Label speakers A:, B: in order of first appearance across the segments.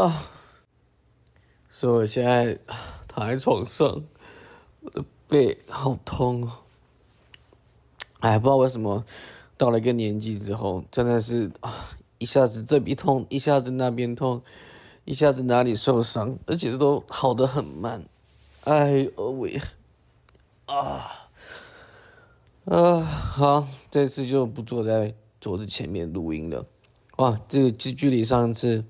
A: 啊，所以我现在躺在床上，我的背好痛哦。哎，不知道为什么到了一个年纪之后，真的是啊，一下子这边痛，一下子那边痛，一下子哪里受伤，而且都好的很慢。哎呦喂，啊啊，好，这次就不坐在桌子前面录音了。哇，这个距距离上一次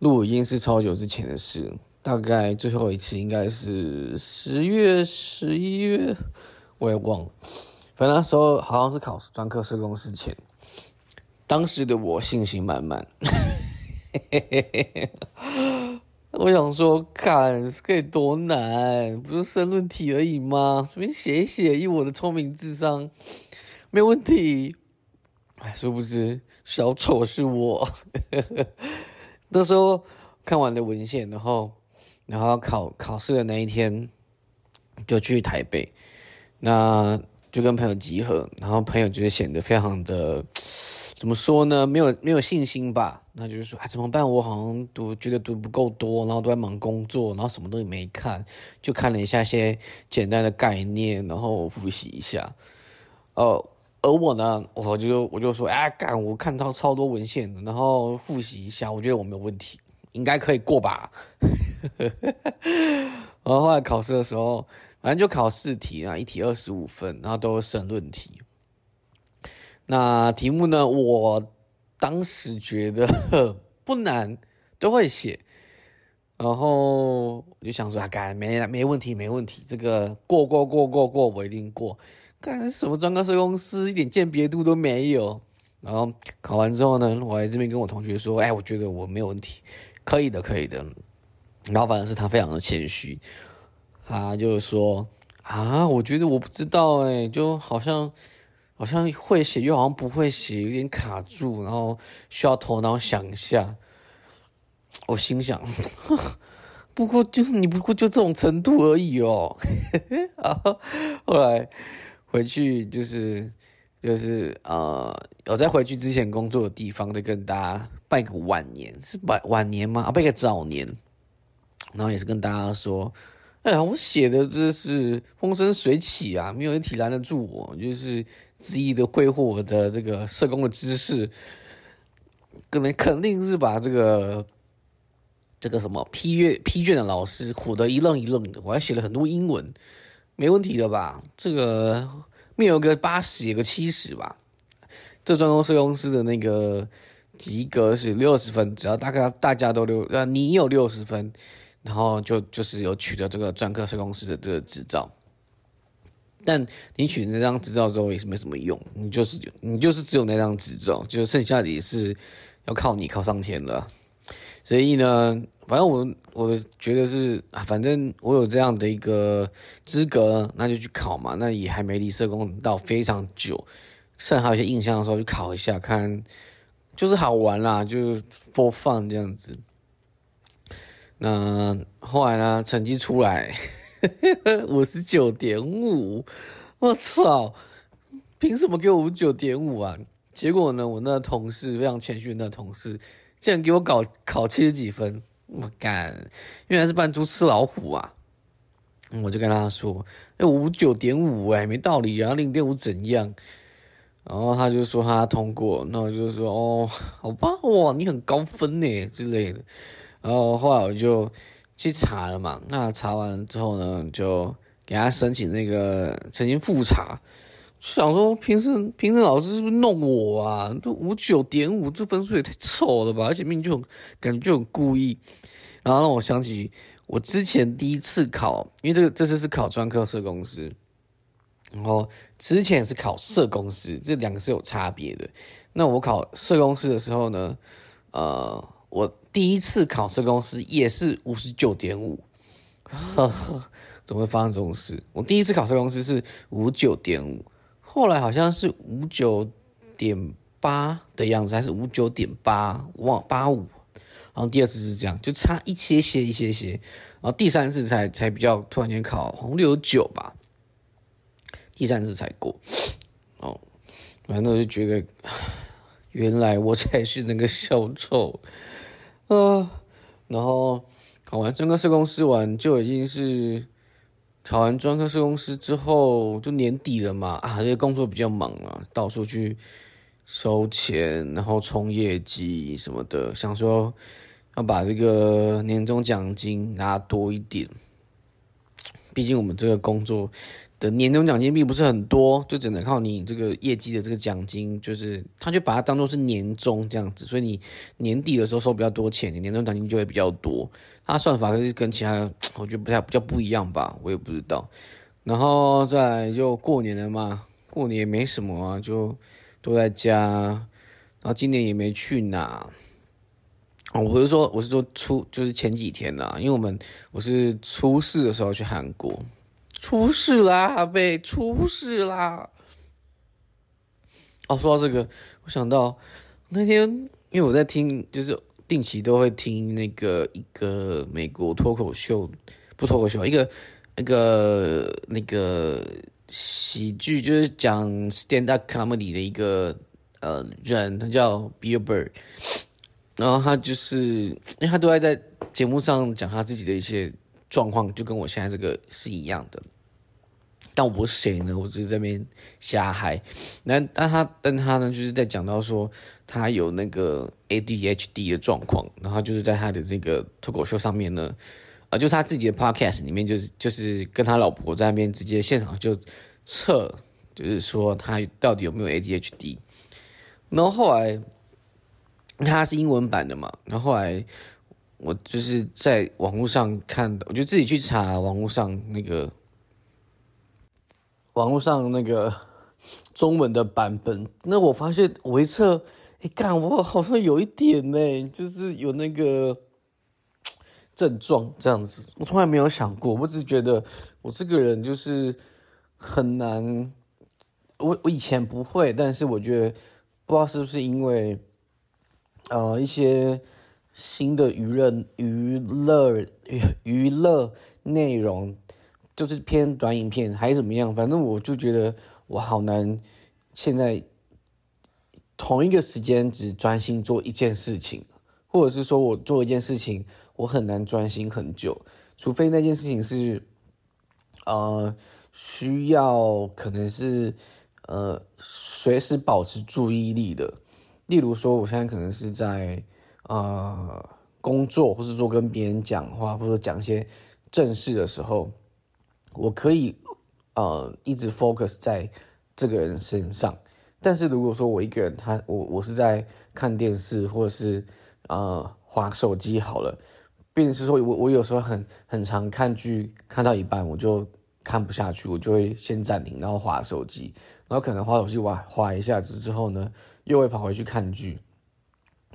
A: 录音是超久之前的事，大概最后一次应该是十月、十一月，我也忘了。反正那时候好像是考专科社工之前，当时的我信心满满。我想说，看可以多难，不是申论题而已吗？随便写一写，以我的聪明智商，没有问题。哎，殊不知小丑是我。那时候看完了文献，然后，然后考考试的那一天，就去台北，那就跟朋友集合，然后朋友就是显得非常的，怎么说呢？没有没有信心吧？那就是说，哎，怎么办？我好像读觉得读不够多，然后都在忙工作，然后什么东西没看，就看了一下些简单的概念，然后复习一下，哦。而我呢，我就我就说，哎，干，我看到超多文献，然后复习一下，我觉得我没有问题，应该可以过吧。然后后来考试的时候，反正就考四题啊，一题二十五分，然后都是申论题。那题目呢，我当时觉得 不难，都会写。然后我就想说，啊，干，没没问题，没问题，这个过过过过过，我一定过。干什么专科社公司，一点鉴别度都没有。然后考完之后呢，我在这边跟我同学说：“哎，我觉得我没有问题，可以的，可以的。”然后反正是他非常的谦虚，他就说：“啊，我觉得我不知道，哎，就好像好像会写，又好像不会写，有点卡住，然后需要头脑想一下。”我心想：“ 不过就是你不过就这种程度而已哦。”啊后来。回去就是就是呃，我在回去之前工作的地方，再跟大家拜个晚年，是晚晚年吗？啊，拜个早年，然后也是跟大家说，哎呀，我写的这是风生水起啊，没有一题拦得住我，就是恣意的挥霍我的这个社工的知识，可能肯定是把这个这个什么批阅批卷的老师唬得一愣一愣的，我还写了很多英文。没问题的吧？这个面有个八十，有个七十吧。这专公司公司的那个及格是六十分，只要大概大家都六呃，你有六十分，然后就就是有取得这个专科社公司的这个执照。但你取那张执照之后也是没什么用，你就是你就是只有那张执照，就剩下的也是要靠你靠上天了。所以呢，反正我我觉得是啊，反正我有这样的一个资格，那就去考嘛。那也还没离社工到非常久，甚至还有一些印象的时候，去考一下看，就是好玩啦，就是播放这样子。那后来呢，成绩出来 五十九点五，我操，凭什么给我五十九点五啊？结果呢，我那同事非常谦虚，那同事。竟然给我搞考七十几分，我干，原来是扮猪吃老虎啊！我就跟他说：“哎，五九点五哎，没道理啊，零点五怎样？”然后他就说他通过，那我就说：“哦，好棒，哇，你很高分呢之类的。”然后后来我就去查了嘛，那查完之后呢，就给他申请那个曾经复查。想说，平时平时老师是不是弄我啊？都五九点五，这分数也太丑了吧！而且命就很感觉就很故意，然后让我想起我之前第一次考，因为这个这次是考专科社公司，然后之前是考社公司，这两个是有差别的。那我考社公司的时候呢，呃，我第一次考社公司也是五十九点五，怎么会发生这种事？我第一次考社公司是五九点五。后来好像是五九点八的样子，还是五九点八，忘八五。然后第二次是这样，就差一些些一些些。然后第三次才才比较突然间考，好像六九吧。第三次才过。哦，反正我就觉得，原来我才是那个小丑啊，然后考完整个社工师完就已经是考完专科社工师之后就年底了嘛啊，这个工作比较忙啊，到处去收钱，然后冲业绩什么的，想说要把这个年终奖金拿多一点，毕竟我们这个工作。的年终奖金并不是很多，就只能靠你这个业绩的这个奖金，就是他就把它当做是年终这样子，所以你年底的时候收比较多钱，你年终奖金就会比较多。它算法是跟其他我觉得不太比较不一样吧，我也不知道。然后再就过年了嘛，过年也没什么啊，就都在家，然后今年也没去哪。哦，我是说我是说初就是前几天啦，因为我们我是初四的时候去韩国。出事啦，被出事啦！哦，说到这个，我想到那天，因为我在听，就是定期都会听那个一个美国脱口秀，不脱口秀，一个那个那个喜剧，就是讲 stand up comedy 的一个呃人，他叫 Bill Burr，然后他就是因为他都在在节目上讲他自己的一些。状况就跟我现在这个是一样的，但我不是谁呢？我只是在边瞎嗨。那但他但他呢，就是在讲到说他有那个 ADHD 的状况，然后就是在他的这个脱口秀上面呢，啊，就是他自己的 Podcast 里面，就是就是跟他老婆在那边直接现场就测，就是说他到底有没有 ADHD。然后后来他是英文版的嘛，然后后来。我就是在网络上看的，我就自己去查网络上那个网络上那个中文的版本。那我发现我一测，哎，干我好像有一点呢，就是有那个症状这样子。我从来没有想过，我只是觉得我这个人就是很难。我我以前不会，但是我觉得不知道是不是因为呃一些。新的娱乐娱乐娱乐内容，就是偏短影片还是怎么样？反正我就觉得我好难，现在同一个时间只专心做一件事情，或者是说我做一件事情，我很难专心很久，除非那件事情是，呃，需要可能是呃随时保持注意力的，例如说我现在可能是在。呃，工作，或是说跟别人讲话，或者讲一些正事的时候，我可以呃一直 focus 在这个人身上。但是如果说我一个人，他我我是在看电视，或者是呃划手机好了，并是说我我有时候很很常看剧，看到一半我就看不下去，我就会先暂停，然后划手机，然后可能划手机划划一下子之后呢，又会跑回去看剧，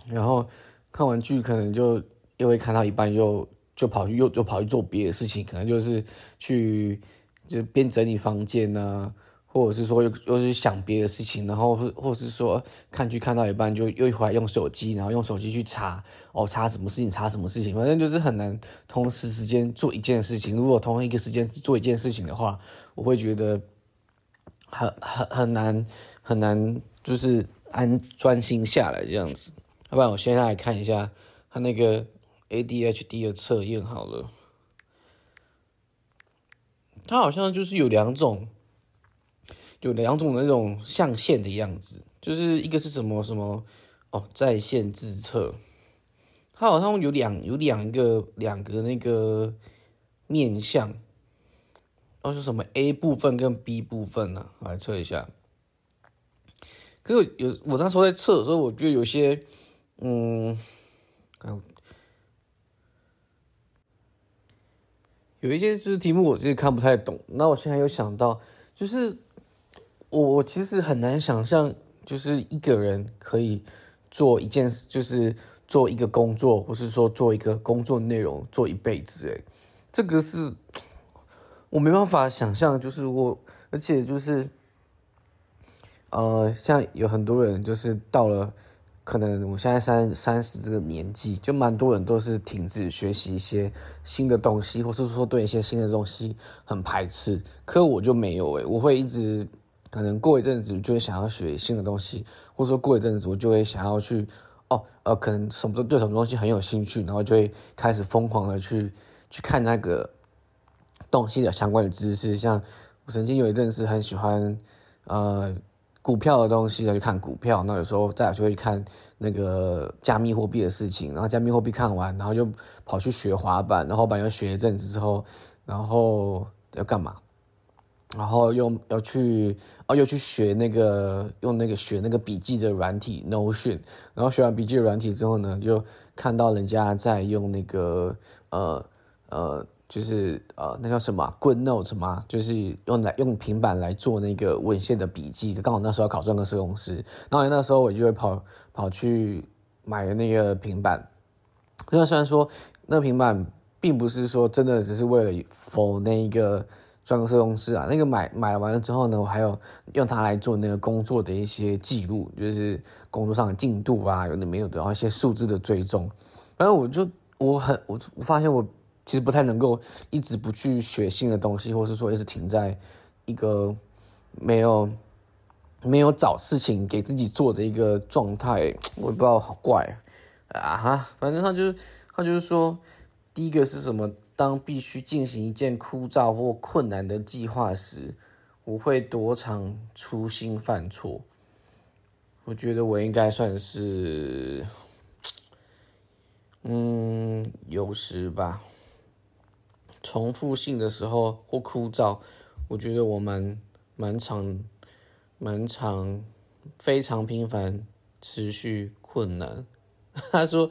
A: 然后。看完剧可能就又会看到一半，又就跑去又就跑去做别的事情，可能就是去就边整理房间呢，或者是说又又是想别的事情，然后或或者是说看剧看到一半就又回来用手机，然后用手机去查哦查什么事情查什么事情，反正就是很难同时时间做一件事情。如果同一个时间做一件事情的话，我会觉得很很很难很难，就是安专心下来这样子。要不然我现在来看一下他那个 ADHD 的测验好了，它好像就是有两种，有两种那种象限的样子，就是一个是什么什么哦在线自测，它好像有两有两个两个那个面相，哦是什么 A 部分跟 B 部分呢？我来测一下。可是有我那时候在测的时候，我觉得有些。嗯，有一些就是题目我自己看不太懂。那我现在有想到，就是我其实很难想象，就是一个人可以做一件事，就是做一个工作，或是说做一个工作内容做一辈子。诶，这个是我没办法想象，就是我，而且就是呃，像有很多人就是到了。可能我现在三三十这个年纪，就蛮多人都是停止学习一些新的东西，或是说对一些新的东西很排斥。可我就没有诶，我会一直可能过一阵子就会想要学新的东西，或者说过一阵子我就会想要去哦，呃，可能什么对什么东西很有兴趣，然后就会开始疯狂的去去看那个东西的相关的知识。像我曾经有一阵子很喜欢呃股票的东西，要去看股票。那有时候再就会去看那个加密货币的事情，然后加密货币看完，然后就跑去学滑板，然后滑板又学一阵子之后，然后要干嘛？然后又要去哦，又去学那个用那个学那个笔记的软体 Notion，然后学完笔记的软体之后呢，就看到人家在用那个呃呃，就是呃那叫什么 Good Note 吗？就是用来用平板来做那个文献的笔记。刚好那时候考专科社工师，然后那时候我就会跑跑去买了那个平板。那虽然说那平板并不是说真的只是为了否那一个。专科公司啊，那个买买完了之后呢，我还有用它来做那个工作的一些记录，就是工作上的进度啊，有的没有的，然后一些数字的追踪。反正我就我很我我发现我其实不太能够一直不去学新的东西，或是说一直停在一个没有没有找事情给自己做的一个状态，我也不知道好怪啊哈，反正他就是他就是说，第一个是什么？当必须进行一件枯燥或困难的计划时，我会多常粗心犯错。我觉得我应该算是，嗯，有时吧。重复性的时候或枯燥，我觉得我蛮蛮常、蛮常、非常频繁、持续困难。他说，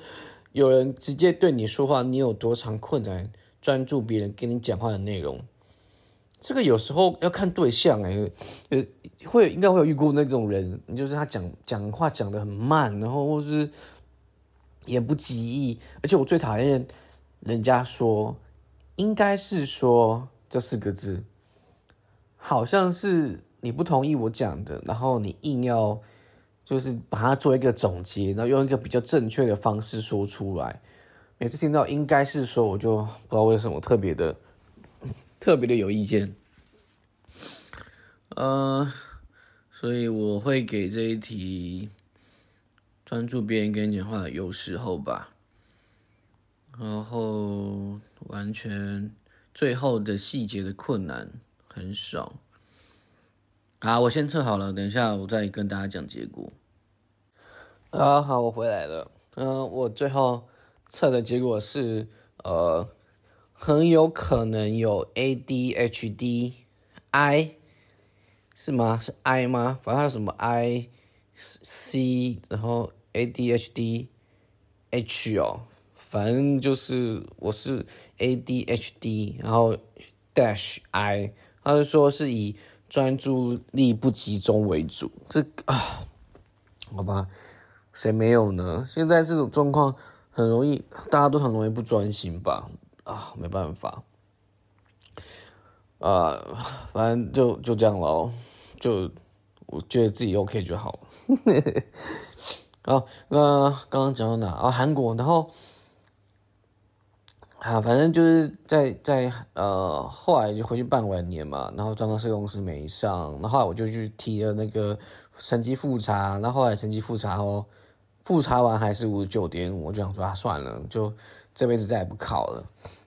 A: 有人直接对你说话，你有多长困难？专注别人跟你讲话的内容，这个有时候要看对象哎，呃，会应该会有遇过那种人，就是他讲讲话讲的很慢，然后或是言不及义，而且我最讨厌人家说应该是说这四个字，好像是你不同意我讲的，然后你硬要就是把它做一个总结，然后用一个比较正确的方式说出来。每次听到应该是说，我就不知道为什么特别的 特别的有意见，呃，所以我会给这一题专注别人跟你讲话有时候吧，然后完全最后的细节的困难很少。好，我先测好了，等一下我再跟大家讲结果。啊，好，我回来了。嗯，我最后。测的结果是，呃，很有可能有 ADHD，I 是吗？是 I 吗？反正还有什么 I C，然后 ADHD H 哦，反正就是我是 ADHD，然后 dash I，他就说是以专注力不集中为主。这啊，好吧，谁没有呢？现在这种状况。很容易，大家都很容易不专心吧？啊，没办法，啊，反正就就这样咯，就我觉得自己 OK 就好。好，那刚刚讲到哪啊？韩国，然后啊，反正就是在在呃，后来就回去办完年嘛，然后专科社公司没上，然后来我就去提了那个成绩复查，然后来成绩复查哦。复查完还是五十九点五，我就想说啊，算了，就这辈子再也不考了。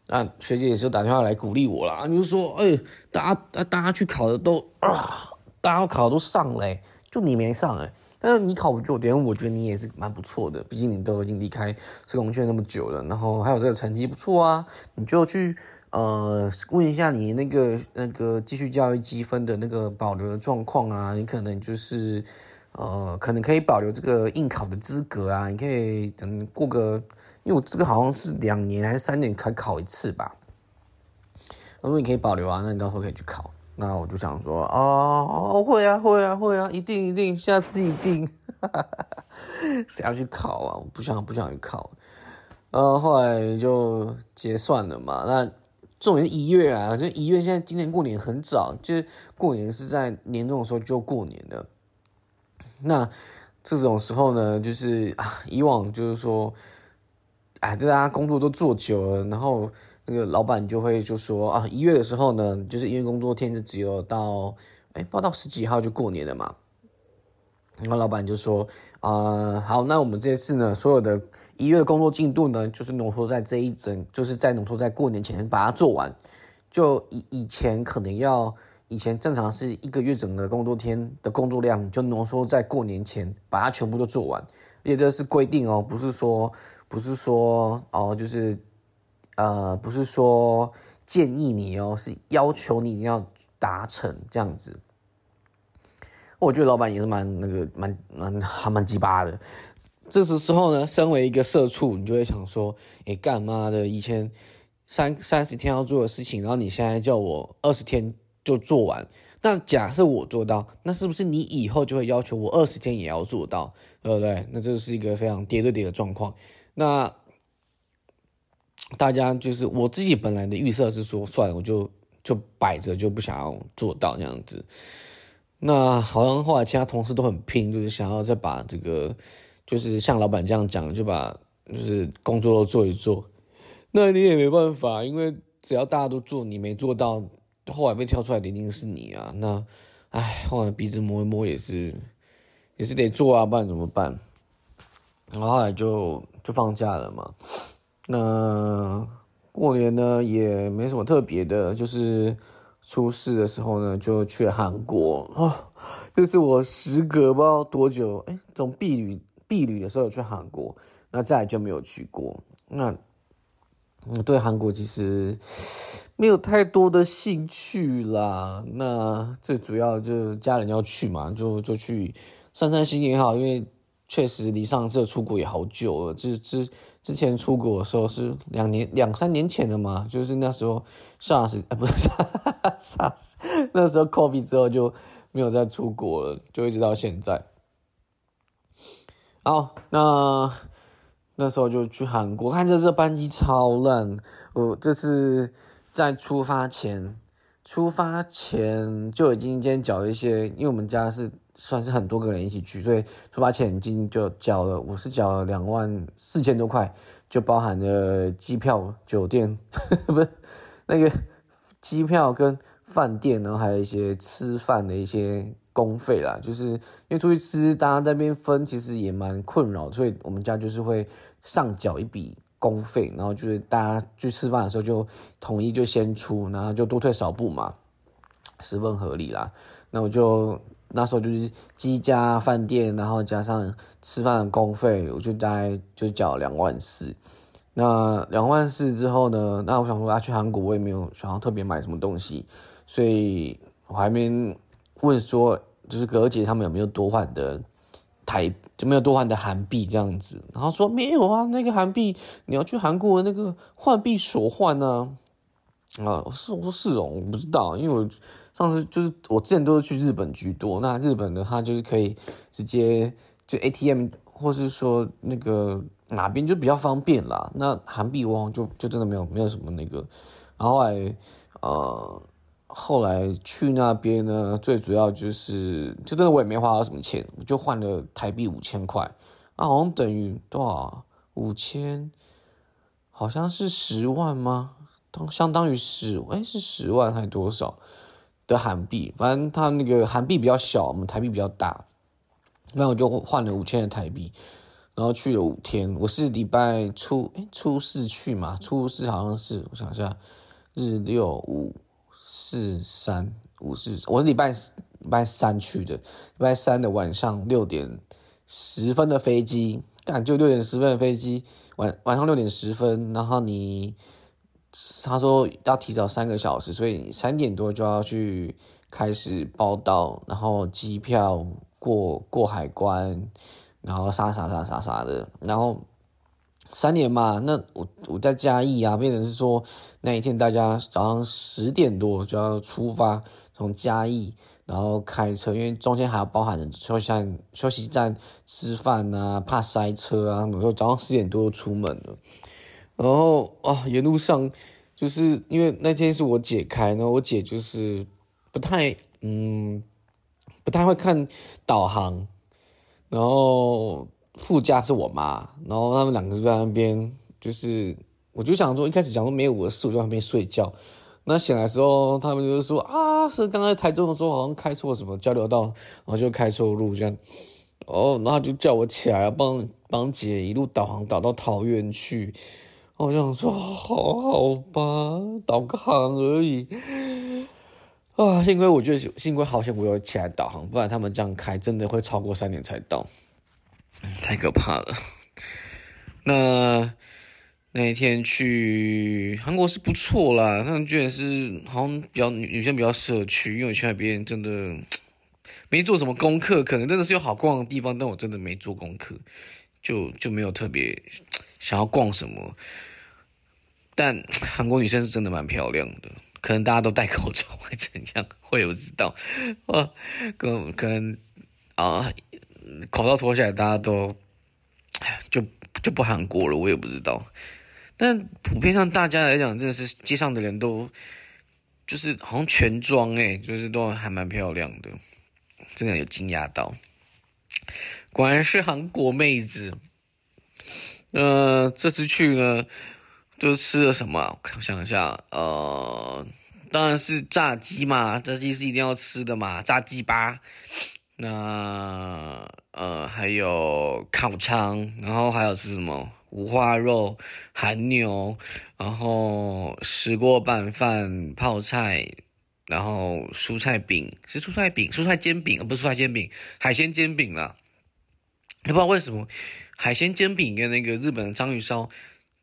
A: 那学姐也是打电话来鼓励我啦，就说，哎，大家大家去考的都啊，大家考都上嘞，就你没上哎。是你考五九点五，我觉得你也是蛮不错的，毕竟你都已经离开社工圈那么久了，然后还有这个成绩不错啊，你就去呃问一下你那个那个继续教育积分的那个保留的状况啊，你可能就是。呃，可能可以保留这个应考的资格啊，你可以等过个，因为我这个好像是两年还是三年才考一次吧。他说你可以保留啊，那你到时候可以去考。那我就想说，哦，会啊，会啊，会啊，一定一定，下次一定。谁要去考啊？我不想不想去考。呃，后来就结算了嘛。那重点是一月啊，就一月现在今年过年很早，就是过年是在年终的时候就过年的。那这种时候呢，就是啊，以往就是说，哎，大家工作都做久了，然后那个老板就会就说啊，一月的时候呢，就是因为工作天是只有到，哎，报到十几号就过年了嘛。然后老板就说：“啊，好，那我们这次呢，所有的一月工作进度呢，就是浓缩在这一整，就是在浓缩在过年前把它做完。就以以前可能要，以前正常是一个月整个工作天的工作量，就浓缩在过年前把它全部都做完。而且这是规定哦，不是说，不是说哦，就是呃，不是说建议你哦，是要求你一定要达成这样子。”我觉得老板也是蛮那个蛮蛮还蛮鸡巴的。这时之后呢，身为一个社畜，你就会想说：哎，干嘛的？以前三三十天要做的事情，然后你现在叫我二十天就做完。那假设我做到，那是不是你以后就会要求我二十天也要做到？对不对？那这是一个非常叠对叠的状况。那大家就是我自己本来的预设是说，算了，我就就摆着，就不想要做到这样子。那好像后来其他同事都很拼，就是想要再把这个，就是像老板这样讲，就把就是工作都做一做。那你也没办法，因为只要大家都做，你没做到，后来被挑出来的一定是你啊。那，唉，后来鼻子摸一摸也是，也是得做啊，不然怎么办？然后后来就就放假了嘛。那过年呢也没什么特别的，就是。出事的时候呢，就去韩国啊，这是我时隔不知道多久，哎，从避旅避旅的时候去韩国，那再来就没有去过。那我对韩国其实没有太多的兴趣啦。那最主要就是家人要去嘛，就就去散散心也好，因为。确实离上次出国也好久了，这这之前出国的时候是两年两三年前的嘛，就是那时候 SARS 啊 不是 SARS，那时候 COVID 之后就没有再出国了，就一直到现在。好，那那时候就去韩国，看这这班机超烂，我这次在出发前，出发前就已经先缴了一些，因为我们家是。算是很多个人一起去，所以出发前已经就缴了，我是缴了两万四千多块，就包含了机票、酒店，不是那个机票跟饭店，然后还有一些吃饭的一些公费啦。就是因为出去吃，大家那边分其实也蛮困扰，所以我们家就是会上缴一笔公费，然后就是大家去吃饭的时候就统一就先出，然后就多退少补嘛，十分合理啦。那我就。那时候就是机加饭店，然后加上吃饭的公费，我就大概就缴两万四。那两万四之后呢？那我想说，要去韩国，我也没有想要特别买什么东西，所以我还没问说，就是哥姐他们有没有多换的台，就没有多换的韩币这样子。然后说没有啊，那个韩币你要去韩国那个换币所换呢？啊，是我说是哦，我不知道，因为我。上次就是我之前都是去日本居多，那日本的它就是可以直接就 ATM 或是说那个哪边就比较方便啦。那韩币我就就真的没有没有什么那个，然后来呃后来去那边呢，最主要就是就真的我也没花到什么钱，就换了台币五千块，啊好像等于多少五千，好像是十万吗？当相当于十哎是十万还多少？的韩币，反正他那个韩币比较小，我们台币比较大，那我就换了五千的台币，然后去了五天。我是礼拜初初四去嘛，初四好像是我想一下，日六五四三五四，我是礼拜礼拜三去的，礼拜三的晚上六点十分的飞机，干就六点十分的飞机，晚晚上六点十分，然后你。他说要提早三个小时，所以三点多就要去开始报到，然后机票过过海关，然后啥啥啥啥啥的，然后三点嘛，那我我在嘉义啊，变成是说那一天大家早上十点多就要出发，从嘉义，然后开车，因为中间还要包含休息站、休息站吃饭啊，怕塞车啊，有时候早上十点多出门了。然后啊，沿路上就是因为那天是我姐开，然后我姐就是不太嗯，不太会看导航，然后副驾是我妈，然后他们两个就在那边，就是我就想说一开始想说没有我的事，我就在那边睡觉。那醒来时候，他们就是说啊，是刚才台中的时候好像开错什么交流道，然后就开错路这样。哦，然后就叫我起来帮帮姐一路导航导到桃园去。我想说，好好吧，导个航而已。啊，幸亏我觉得幸亏好险我有起来导航，不然他们这样开真的会超过三点才到，太可怕了。那那一天去韩国是不错啦，但居然是好像比较女女生比较适合去，因为我去那边真的 没做什么功课，可能真的是有好逛的地方，但我真的没做功课，就就没有特别想要逛什么。但 韩国女生是真的蛮漂亮的。可能大家都戴口罩会怎样？会有知道啊？可可能啊，口罩脱下来，大家都就就不韩国了。我也不知道。但普遍上大家来讲，真的是街上的人都就是好像全妆哎，就是都还蛮漂亮的，真的有惊讶到。果然是韩国妹子。呃，这次去呢。就吃了什么？我想一下，呃，当然是炸鸡嘛，炸鸡是一定要吃的嘛，炸鸡吧。那呃还有烤肠，然后还有吃什么五花肉、韩牛，然后石锅拌饭、泡菜，然后蔬菜饼是蔬菜饼、蔬菜煎饼，不是蔬菜煎饼，海鲜煎饼了不知道为什么海鲜煎饼跟那个日本的章鱼烧。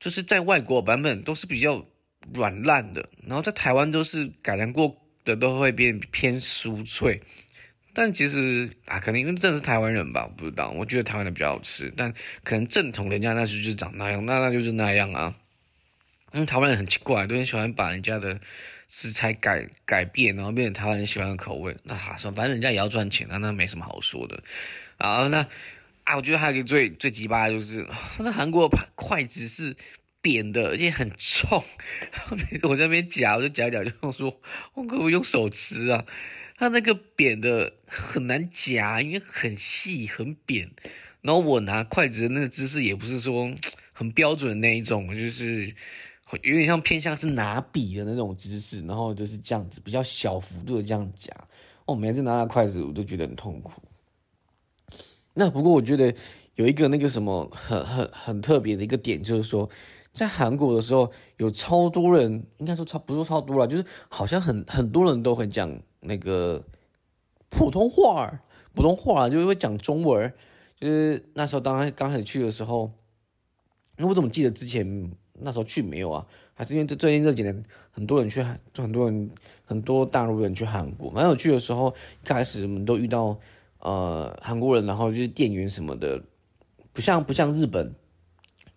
A: 就是在外国版本都是比较软烂的，然后在台湾都是改良过的，都会变偏酥脆。但其实啊，可能因为真的是台湾人吧，不知道。我觉得台湾的比较好吃，但可能正统人家那是就长那样，那那就是那样啊。因嗯，台湾人很奇怪，都很喜欢把人家的食材改改变，然后变成台湾喜欢的口味。那哈说，反正人家也要赚钱，那那没什么好说的。啊，那。啊，我觉得还有一个最最鸡巴的就是，那韩国筷子是扁的，而且很重。每 次我在那边夹，我就夹一夹，就说我可不可以用手吃啊？它那个扁的很难夹，因为很细很扁。然后我拿筷子的那个姿势也不是说 很标准的那一种，就是有点像偏向是拿笔的那种姿势，然后就是这样子比较小幅度的这样夹。我每次拿那筷子，我都觉得很痛苦。那不过我觉得有一个那个什么很很很特别的一个点，就是说在韩国的时候有超多人，应该说超不说超多了，就是好像很很多人都会讲那个普通话，普通话就是会讲中文。就是那时候刚刚开始去的时候，那我怎么记得之前那时候去没有啊？还是因为这最近这几年很多人去韩，很多人很多大陆人去韩国，蛮有趣的时候，一开始我们都遇到。呃，韩国人，然后就是店员什么的，不像不像日本，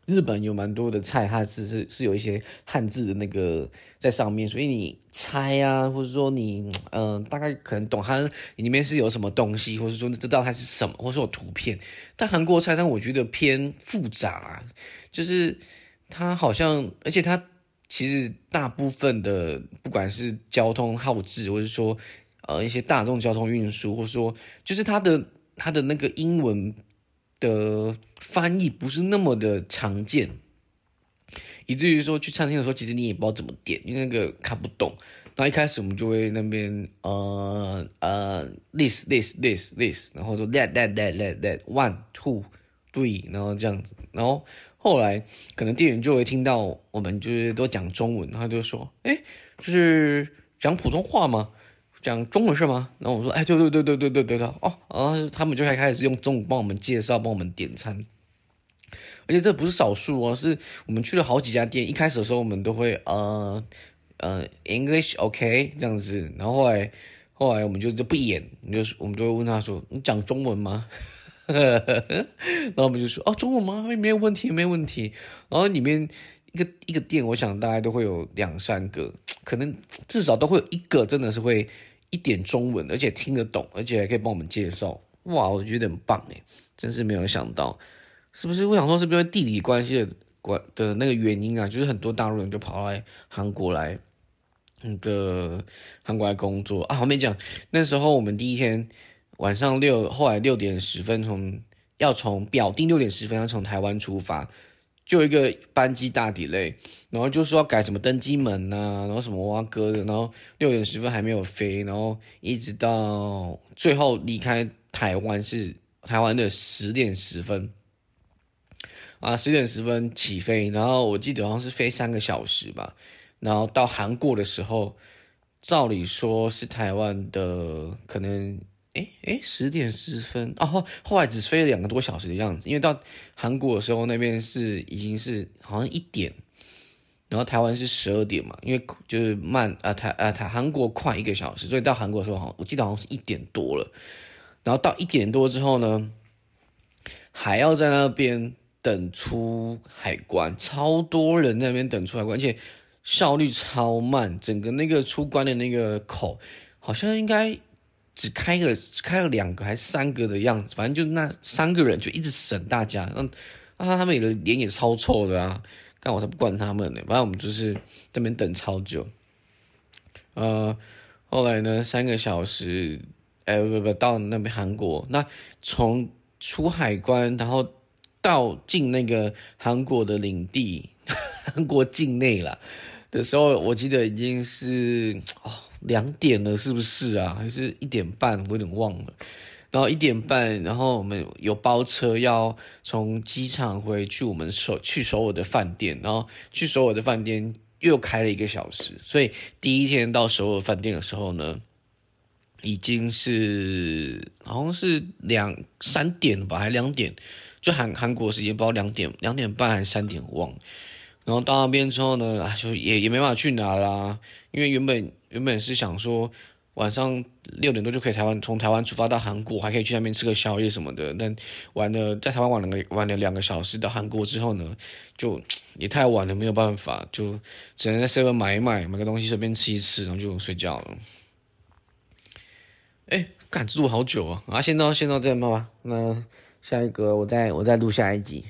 A: 日本有蛮多的菜，它是是是有一些汉字的那个在上面，所以你猜啊，或者说你嗯，大概可能懂它里面是有什么东西，或者说知道它是什么，或者说有图片。但韩国菜，但我觉得偏复杂，就是它好像，而且它其实大部分的不管是交通号志，或者说。呃，一些大众交通运输，或说，就是它的它的那个英文的翻译不是那么的常见，以至于说去餐厅的时候，其实你也不知道怎么点，因为那个看不懂。那一开始我们就会那边呃呃，this this this this，然后说 that that that that that one two three，然后这样子，然后后来可能店员就会听到我们就是都讲中文，他就说，哎，就是讲普通话吗？讲中文是吗？然后我说，哎，对对对对对对对的哦，然后他们就开开始用中文帮我们介绍，帮我们点餐，而且这不是少数哦，是我们去了好几家店，一开始的时候我们都会呃呃 English OK 这样子，然后后来后来我们就就不演，就是我们就会问他说，你讲中文吗？然后我们就说，哦，中文吗？没有问题，没有问题。然后里面一个一个店，我想大概都会有两三个，可能至少都会有一个真的是会。一点中文，而且听得懂，而且还可以帮我们介绍，哇，我觉得很棒诶，真是没有想到，是不是？我想说，是不是因为地理关系的关的那个原因啊？就是很多大陆人就跑来韩国来，那个韩国来工作啊。我没讲，那时候我们第一天晚上六，后来六点十分从要从表定六点十分要从台湾出发。就一个班机大底类然后就说要改什么登机门呐，然后什么挖哥的，然后六点十分还没有飞，然后一直到最后离开台湾是台湾的十点十分，啊，十点十分起飞，然后我记得好像是飞三个小时吧，然后到韩国的时候，照理说是台湾的可能。哎哎，十点十分哦，后后来只飞了两个多小时的样子，因为到韩国的时候那边是已经是好像一点，然后台湾是十二点嘛，因为就是慢啊台啊台韩国快一个小时，所以到韩国的时候好，我记得好像是一点多了，然后到一点多之后呢，还要在那边等出海关，超多人那边等出海关，而且效率超慢，整个那个出关的那个口好像应该。只开个只开了两个还三个的样子，反正就那三个人就一直审大家，嗯，啊他们的脸也超臭的啊，但我才不管他们呢，反正我们就是这边等超久，呃，后来呢三个小时，哎不不到那边韩国，那从出海关然后到进那个韩国的领地，韩国境内了的时候，我记得已经是哦。两点了，是不是啊？还是一点半？我有点忘了。然后一点半，然后我们有包车要从机场回去我们首去首尔的饭店，然后去首尔的饭店又开了一个小时。所以第一天到首尔饭店的时候呢，已经是好像是两三点吧，还两点？就韩韩国时间，不知道两点两点半还是三点，忘了。然后到那边之后呢，啊，就也也没办法去拿啦，因为原本。原本是想说晚上六点多就可以台湾从台湾出发到韩国，还可以去那边吃个宵夜什么的。但玩了在台湾玩了玩了两个小时，到韩国之后呢，就也太晚了，没有办法，就只能在 seven 买一买，买个东西随便吃一吃，然后就睡觉了。哎，赶住好久啊！啊，先到先到这样吧。那下一个我再我再录下一集。